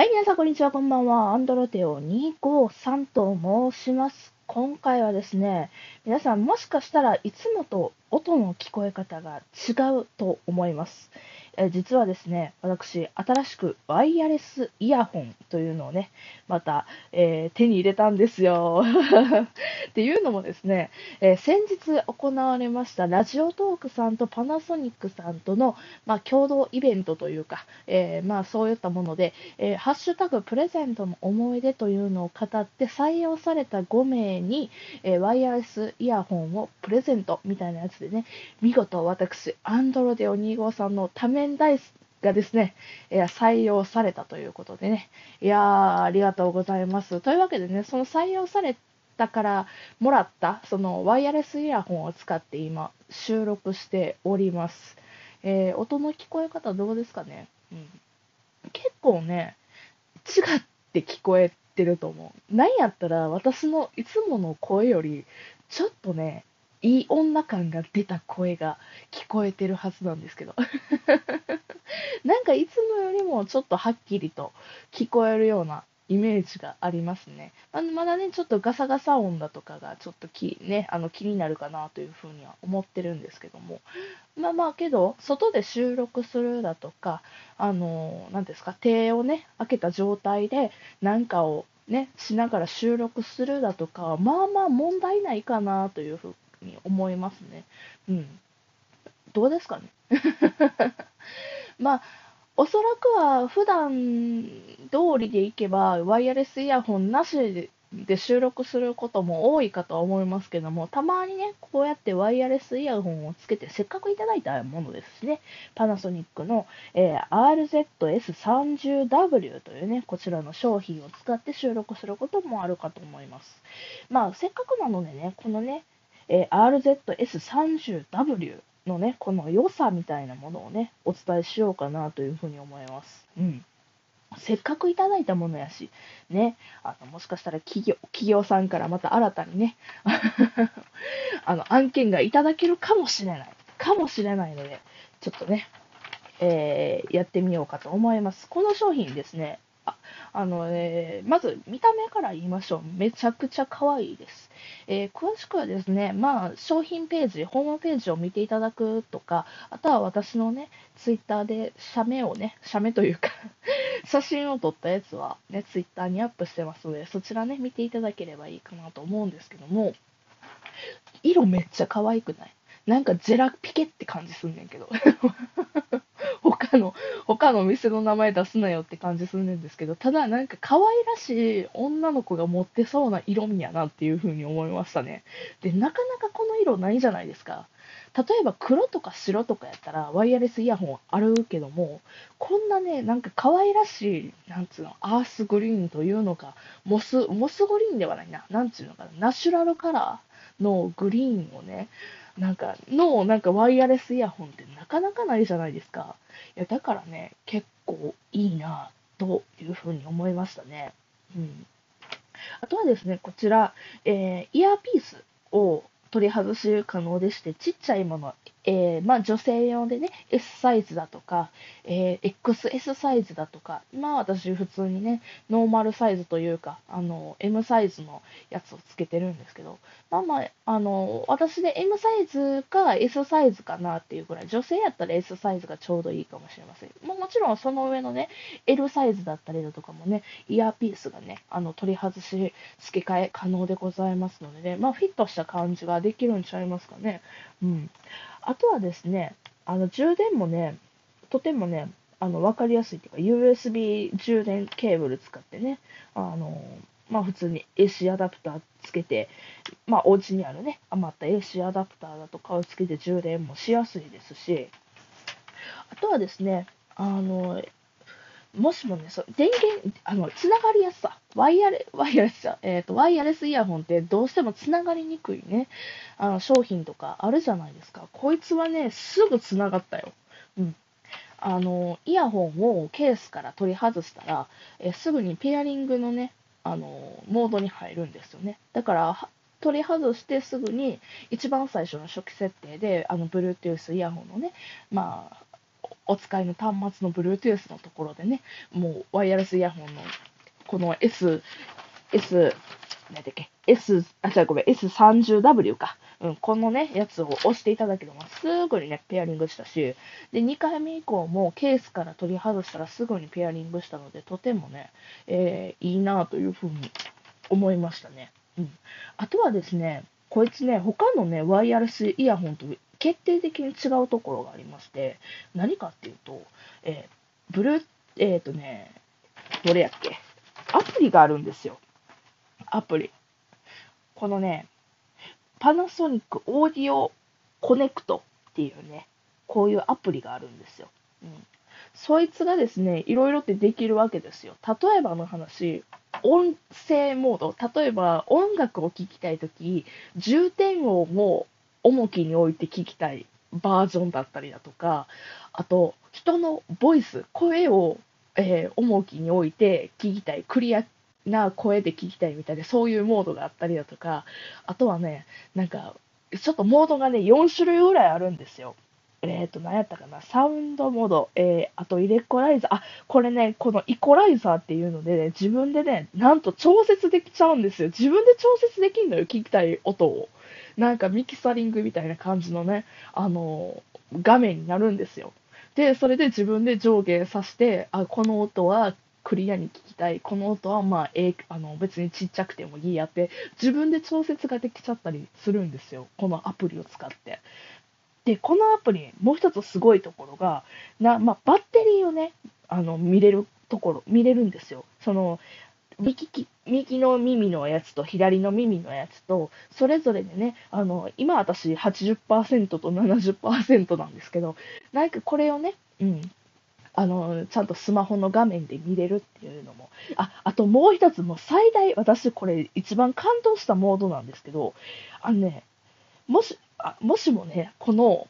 はい、皆さん、こんにちは。こんばんは。アンドロテオ253と申します。今回はですね、皆さん、もしかしたらいつもと音の聞こえ方が違うと思います。え実はですね、私、新しくワイヤレスイヤホンというのをね、また、えー手に入れたんですよ。っていうのもですね、えー先日行われましたラジオトークさんとパナソニックさんとの、まあ、共同イベントというか、えーまあ、そういったもので、えハッシュタグプレゼントの思い出というのを語って採用された5名に、えワイヤレスイヤホンをプレゼントみたいなやつでね、見事私、アンドロデオ25さんの多面ダイスがですね、え採用されたということでね、いやー、ありがとうございます。というわけでね、その採用されたからもらった、そのワイヤレスイヤホンを使って今、収録しております。えー音の聞こえ方どうですかね、うん、結構ね、違って聞こえてると思う。なんやったら私のいつもの声より、ちょっとね、いい女感が出た声が聞こえてるはずなんですけど。なんかいつもよりもちょっとはっきりと聞こえるようなイメージがありますね。ままだね、ちょっとガサガサ音だとかがちょっとき、ね、あの気になるかなというふうには思ってるんですけども。まあまあけど、外で収録するだとか、あの、なんですか、手をね、開けた状態で何かをね、しながら収録するだとか、まあまあ問題ないかなというふうに思いますね。うん。どうですかね？まあ、おそらくは普段通りでいけば、ワイヤレスイヤホンなしでで収録することも多いかとは思いますけども、たまにね、こうやってワイヤレスイヤホンをつけて、せっかくいただいたものですしね、パナソニックの、えー RZS30W というね、こちらの商品を使って収録することもあるかと思います。まあ、せっかくなのでね、このね、えー RZS30W のね、この良さみたいなものをね、お伝えしようかなというふうに思います。うん。せっかくいただいたものやし、ね、あのもしかしたら企業企業さんからまた新たにね、あの案件がいただけるかもしれない、かもしれないので、ちょっとね、えーやってみようかと思います。この商品ですね、あのえまず見た目から言いましょう。めちゃくちゃ可愛いです。えー詳しくはですね、まあ、商品ページ、ホームページを見ていただくとか、あとは私のね、ツイッターで写メをね、写メというか、写真を撮ったやつはね、ツイッターにアップしてますので、そちらね、見ていただければいいかなと思うんですけども、色めっちゃ可愛くない？なんかジェラピケって感じすんねんけど。他の、他の店の名前出すなよって感じするんですけど、ただなんか可愛らしい女の子が持ってそうな色味やなっていう風に思いましたね。で、なかなかこの色ないじゃないですか。例えば黒とか白とかやったらワイヤレスイヤホンあるけども、こんなね、なんか可愛らしい、なんつうの、アースグリーンというのか、モス、モスグリーンではないな、なんつうのかな、ナチュラルカラーのグリーンをね、なんか、の、なんかワイヤレスイヤホンってなかなかないじゃないですか。いや、だからね、結構いいな、というふうに思いましたね。うん。あとはですね、こちら、えーイヤーピースを取り外し可能でして、ちっちゃいもの、えーまあ女性用でね、S サイズだとか、えー XS サイズだとか、まあ私普通にね、ノーマルサイズというか、あの、M サイズのやつをつけてるんですけど、まあまあ、あの、私で M サイズか S サイズかなっていうぐらい、女性やったら S サイズがちょうどいいかもしれません。ま、もちろんその上のね、L サイズだったりだとかもね、イヤーピースがね、あの、取り外し、付け替え可能でございますのでね、まあ、フィットした感じができるんちゃいますかね。うん。あとはですね、あの、充電もね、とてもね、あの、分かりやすいというか、USB 充電ケーブル使ってね、あの、まあ普通に AC アダプターつけて、まあお家にあるね、余った AC アダプターだとかをつけて充電もしやすいですし、あとはですね、あの、もしもね、そう電源、あの、つながりやすさ、ワイヤレ、ワイヤレスじゃ、えっ、と、ワイヤレスイヤホンってどうしてもつながりにくいね、あの、商品とかあるじゃないですか。こいつはね、すぐつながったよ。うん。あの、イヤホンをケースから取り外したら、えすぐにペアリングのね、あの、モードに入るんですよね。だから、取り外してすぐに、一番最初の初期設定で、あの、Bluetooth イヤホンのね、まあ、お使いの端末の Bluetooth のところでね、もうワイヤレスイヤホンのこの S、S、何だっけ、S、あ、違うごめん、S30W か。うん、このね、やつを押していただければすぐにね、ペアリングしたし、で、2回目以降もケースから取り外したらすぐにペアリングしたので、とてもね、えー、いいなというふうに思いましたね。うん。あとはですね、こいつね、他のね、ワイヤレスイヤホンと決定的に違うところがありまして、何かっていうと、えー、ブルー、えっ、ー、とね、どれやっけ？アプリがあるんですよ。アプリ。このね、パナソニックオーディオコネクトっていうね、こういうアプリがあるんですよ。うん。そいつがですね、いろいろってできるわけですよ。例えばの話、音声モード、例えば音楽を聴きたいとき、重点音を重きに置いて聴きたいバージョンだったりだとか、あと、人のボイス、声を、えー、重きに置いて聞きたい、クリアな声で聞きたいみたいで、そういうモードがあったりだとか、あとはね、なんか、ちょっとモードがね、4種類ぐらいあるんですよ。えっ、ー、と、何やったかな、サウンドモード、えー、あとイレコライザー、あ、これね、このイコライザーっていうので、ね、自分でね、なんと調節できちゃうんですよ。自分で調節できるのよ、聞きたい音を。なんかミキサリングみたいな感じのね、あの画面になるんですよ。で、それで自分で上下さして、あ、この音はクリアに聞きたい、この音はまあ、えあの別にちっちゃくてもいいやって、自分で調節ができちゃったりするんですよ。このアプリを使って。で、このアプリ、もう一つすごいところが、なまあ、バッテリーをね、あの見れるところ、見れるんですよ。その右右の耳のやつと左の耳のやつと、それぞれでね、あの今私80%と70%なんですけど、なんかこれをね、うん、あのちゃんとスマホの画面で見れるっていうのも、ああともう一つ、もう最大、私、これ、一番感動したモードなんですけど、あのね、もしあもしもね、この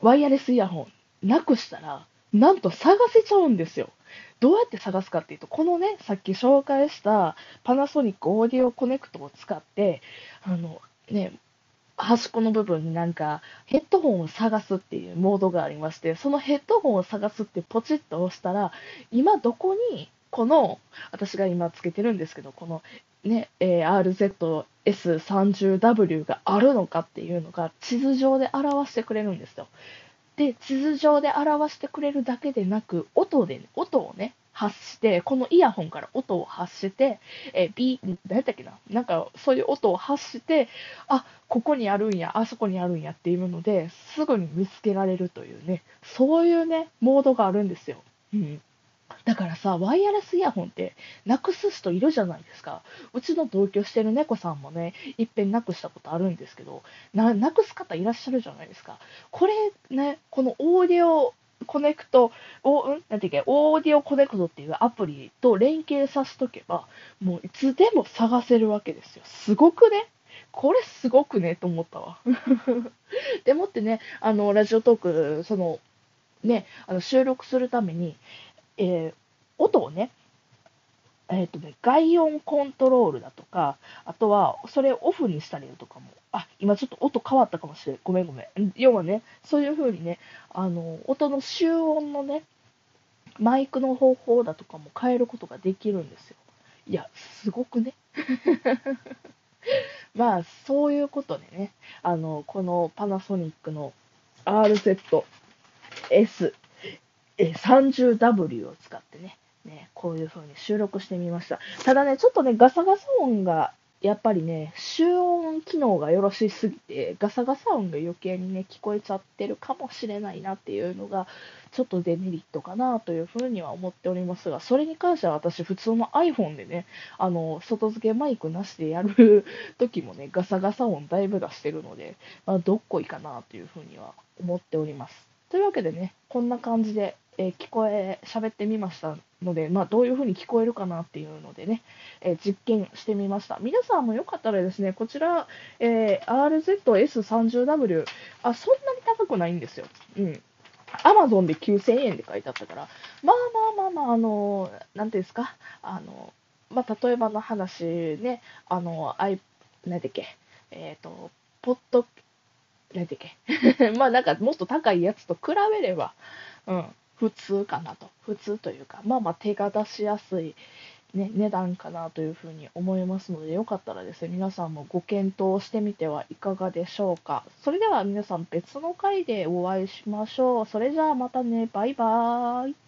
ワイヤレスイヤホンなくしたら、なんと探せちゃうんですよ。どうやって探すかっていうと、このね、さっき紹介したパナソニックオーディオコネクトを使って、あの、ね、端っこの部分になんかヘッドホンを探すっていうモードがありまして、そのヘッドホンを探すってポチッと押したら、今どこにこの、私が今つけてるんですけど、このね、え、RZS30W があるのかっていうのが地図上で表してくれるんですよ。で、地図上で表してくれるだけでなく、音で、音をね、発して、このイヤホンから音を発して、えー、ビ何やったっけな？なんか、そういう音を発して、あ、ここにあるんや、あそこにあるんやっていうので、すぐに見つけられるというね、そういうね、モードがあるんですよ。うん。だからさ、ワイヤレスイヤホンってなくす人いるじゃないですか。うちの同居してる猫さんもね、いっぺんなくしたことあるんですけど、ななくす方いらっしゃるじゃないですか。これね、このオーディオコネクト、おん？なんていうか、オーディオコネクトっていうアプリと連携させとけば、もういつでも探せるわけですよ。すごくね？これすごくねと思ったわ。でもってね、あの、ラジオトーク、その、ね、あの収録するために、えー、音をね、えっ、ー、とね、外音コントロールだとか、あとは、それをオフにしたりだとかも、あ、今ちょっと音変わったかもしれん。ごめんごめん。要はね、そういう風にね、あの、音の集音のね、マイクの方法だとかも変えることができるんですよ。いや、すごくね。まあ、そういうことでね、あの、このパナソニックの RZS え 30W を使ってね、ね、こういう風に収録してみました。ただね、ちょっとね、ガサガサ音が、やっぱりね、集音機能がよろしすぎて、ガサガサ音が余計にね、聞こえちゃってるかもしれないなっていうのが、ちょっとデメリットかなというふうには思っておりますが、それに関しては私、普通の iPhone でね、あの、外付けマイクなしでやる 時もね、ガサガサ音だいぶ出してるので、まあ、どっこいかなというふうには思っております。というわけでね、こんな感じで、えー、聞こえ、喋ってみましたので、まあ、どういう風に聞こえるかなっていうのでね、えー、実験してみました。皆さんもよかったらですね、こちら、えー、RZS30W、あ、そんなに高くないんですよ。うん。アマゾンで9000円で書いてあったから、まあまあまあまあ、あの、なんていうんですか、あの、まあ、例えばの話ね、あの、アイ、なんだっけ、えっ、ー、と、ポッド、なんだっけ、まあなんかもっと高いやつと比べれば、うん、普通かなと。普通というか、まあまあ手が出しやすい、ね、値段かなというふうに思いますので、よかったらですね、皆さんもご検討してみてはいかがでしょうか。それでは皆さん別の回でお会いしましょう。それじゃあまたね、バイバーイ。